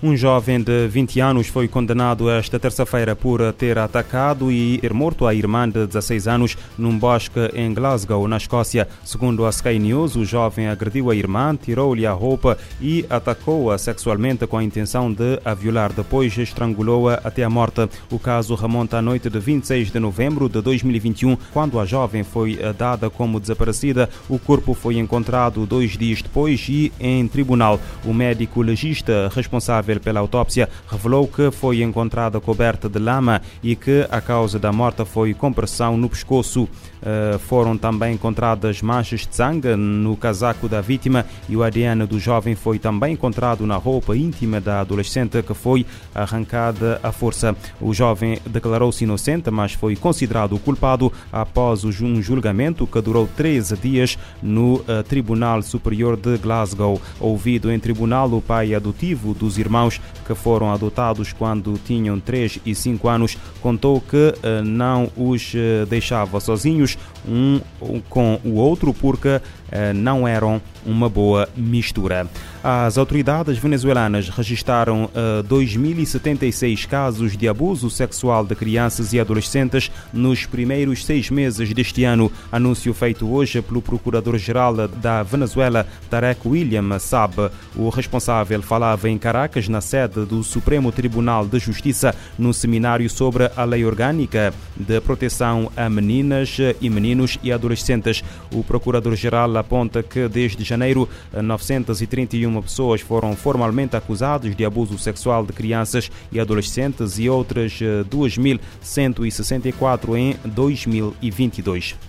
Um jovem de 20 anos foi condenado esta terça-feira por ter atacado e ter morto a irmã de 16 anos num bosque em Glasgow, na Escócia. Segundo a Sky News, o jovem agrediu a irmã, tirou-lhe a roupa e atacou-a sexualmente com a intenção de a violar. Depois estrangulou-a até a morte. O caso remonta à noite de 26 de novembro de 2021, quando a jovem foi dada como desaparecida. O corpo foi encontrado dois dias depois e em tribunal. O médico legista responsável pela autópsia revelou que foi encontrada coberta de lama e que a causa da morte foi compressão no pescoço. Uh, foram também encontradas manchas de sangue no casaco da vítima e o ADN do jovem foi também encontrado na roupa íntima da adolescente que foi arrancada à força. O jovem declarou-se inocente, mas foi considerado culpado após um julgamento que durou 13 dias no uh, Tribunal Superior de Glasgow. Ouvido em tribunal, o pai adotivo dos irmãos irmãos que foram adotados quando tinham 3 e 5 anos, contou que eh, não os eh, deixava sozinhos um com o outro porque eh, não eram uma boa mistura. As autoridades venezuelanas registraram uh, 2.076 casos de abuso sexual de crianças e adolescentes nos primeiros seis meses deste ano. Anúncio feito hoje pelo Procurador-Geral da Venezuela, Tarek William Saab. O responsável falava em Caracas, na sede do Supremo Tribunal de Justiça, num seminário sobre a lei orgânica de proteção a meninas e meninos e adolescentes. O Procurador-Geral aponta que desde janeiro 931 pessoas foram formalmente acusadas de abuso sexual de crianças e adolescentes e outras 2.164 em 2022.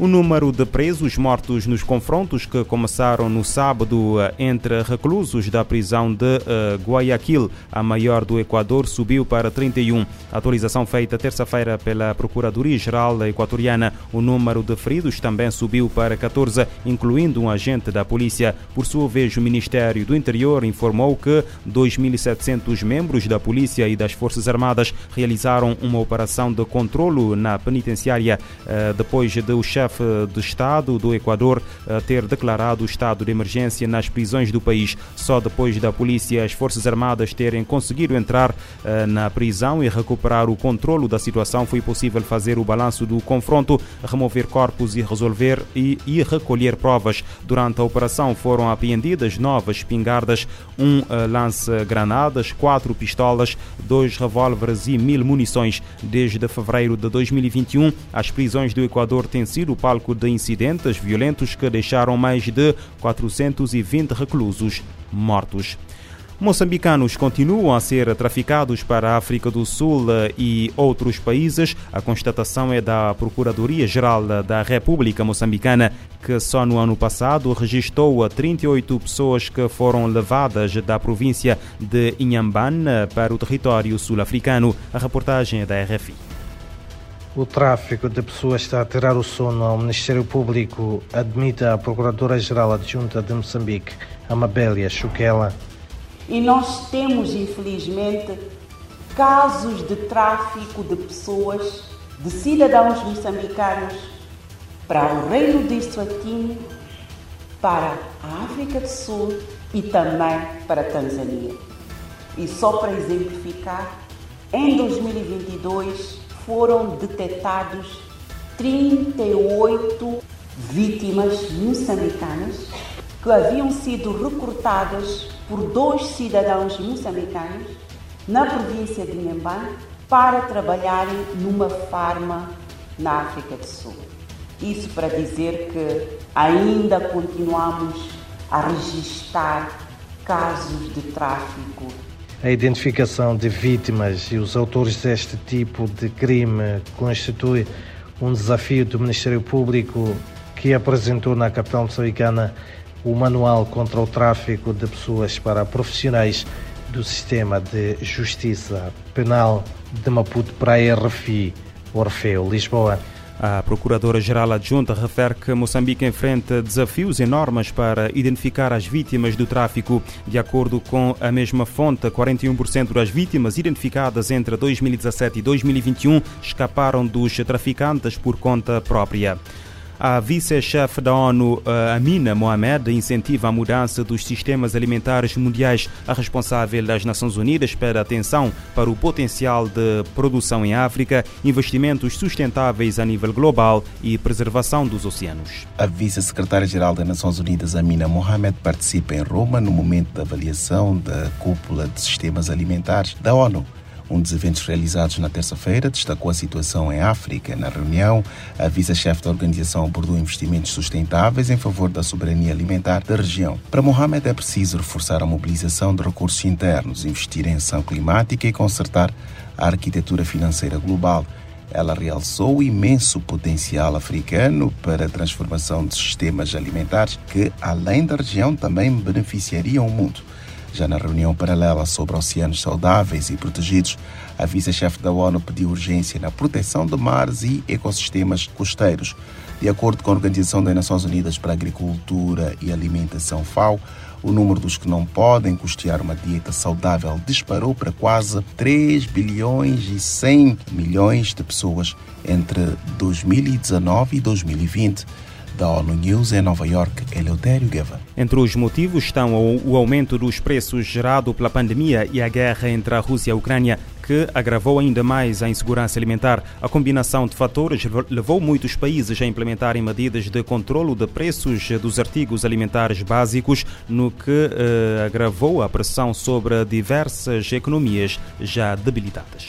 O número de presos mortos nos confrontos que começaram no sábado eh, entre reclusos da prisão de uh, Guayaquil, a maior do Equador, subiu para 31. A atualização feita terça-feira pela Procuradoria-Geral Equatoriana. O número de feridos também subiu para 14, incluindo um agente da polícia. Por sua vez, o Ministério do Interior informou que 2.700 membros da polícia e das Forças Armadas realizaram uma operação de controlo na penitenciária uh, depois de o chefe chefe de Estado do Equador ter declarado o estado de emergência nas prisões do país. Só depois da polícia e as Forças Armadas terem conseguido entrar eh, na prisão e recuperar o controlo da situação foi possível fazer o balanço do confronto, remover corpos e resolver e, e recolher provas. Durante a operação foram apreendidas novas espingardas, um eh, lance-granadas, quatro pistolas, dois revólveres e mil munições. Desde fevereiro de 2021, as prisões do Equador têm sido palco de incidentes violentos que deixaram mais de 420 reclusos mortos. Moçambicanos continuam a ser traficados para a África do Sul e outros países. A constatação é da Procuradoria-Geral da República Moçambicana, que só no ano passado registrou 38 pessoas que foram levadas da província de Inhambane para o território sul-africano. A reportagem é da RFI. O tráfico de pessoas está a tirar o sono ao Ministério Público, admite a Procuradora-Geral Adjunta de Moçambique, Amabélia Chuquela. E nós temos, infelizmente, casos de tráfico de pessoas, de cidadãos moçambicanos, para o Reino Eswatini, para a África do Sul e também para a Tanzânia. E só para exemplificar, em 2022, foram detectados 38 vítimas moçambicanas que haviam sido recrutadas por dois cidadãos moçambicanos na província de Nhambane para trabalharem numa farma na África do Sul. Isso para dizer que ainda continuamos a registrar casos de tráfico a identificação de vítimas e os autores deste tipo de crime constitui um desafio do Ministério Público que apresentou na capital moçambicana o Manual contra o Tráfico de Pessoas para Profissionais do Sistema de Justiça Penal de Maputo para a RFI, Orfeu, Lisboa. A Procuradora-Geral Adjunta refere que Moçambique enfrenta desafios enormes para identificar as vítimas do tráfico. De acordo com a mesma fonte, 41% das vítimas identificadas entre 2017 e 2021 escaparam dos traficantes por conta própria. A vice-chefe da ONU, eh, Amina Mohamed, incentiva a mudança dos sistemas alimentares mundiais. A responsável das Nações Unidas pede atenção para o potencial de produção em África, investimentos sustentáveis a nível global e preservação dos oceanos. A vice-secretária-geral das Nações Unidas, Amina Mohamed, participa em Roma no momento da avaliação da cúpula de sistemas alimentares da ONU. Um dos eventos realizados na terça-feira destacou a situação em África. Na reunião, a vice-chefe da organização abordou investimentos sustentáveis em favor da soberania alimentar da região. Para Mohamed, é preciso reforçar a mobilização de recursos internos, investir em ação climática e consertar a arquitetura financeira global. Ela realçou o imenso potencial africano para a transformação de sistemas alimentares que, além da região, também beneficiariam o mundo. Já na reunião paralela sobre oceanos saudáveis e protegidos, a vice-chefe da ONU pediu urgência na proteção de mares e ecossistemas costeiros. De acordo com a Organização das Nações Unidas para a Agricultura e Alimentação FAO, o número dos que não podem custear uma dieta saudável disparou para quase 3 bilhões e 100 milhões de pessoas entre 2019 e 2020 da ONU News em Nova York, Eleutério Gueva. Entre os motivos estão o aumento dos preços gerado pela pandemia e a guerra entre a Rússia e a Ucrânia, que agravou ainda mais a insegurança alimentar. A combinação de fatores levou muitos países a implementarem medidas de controlo de preços dos artigos alimentares básicos, no que eh, agravou a pressão sobre diversas economias já debilitadas.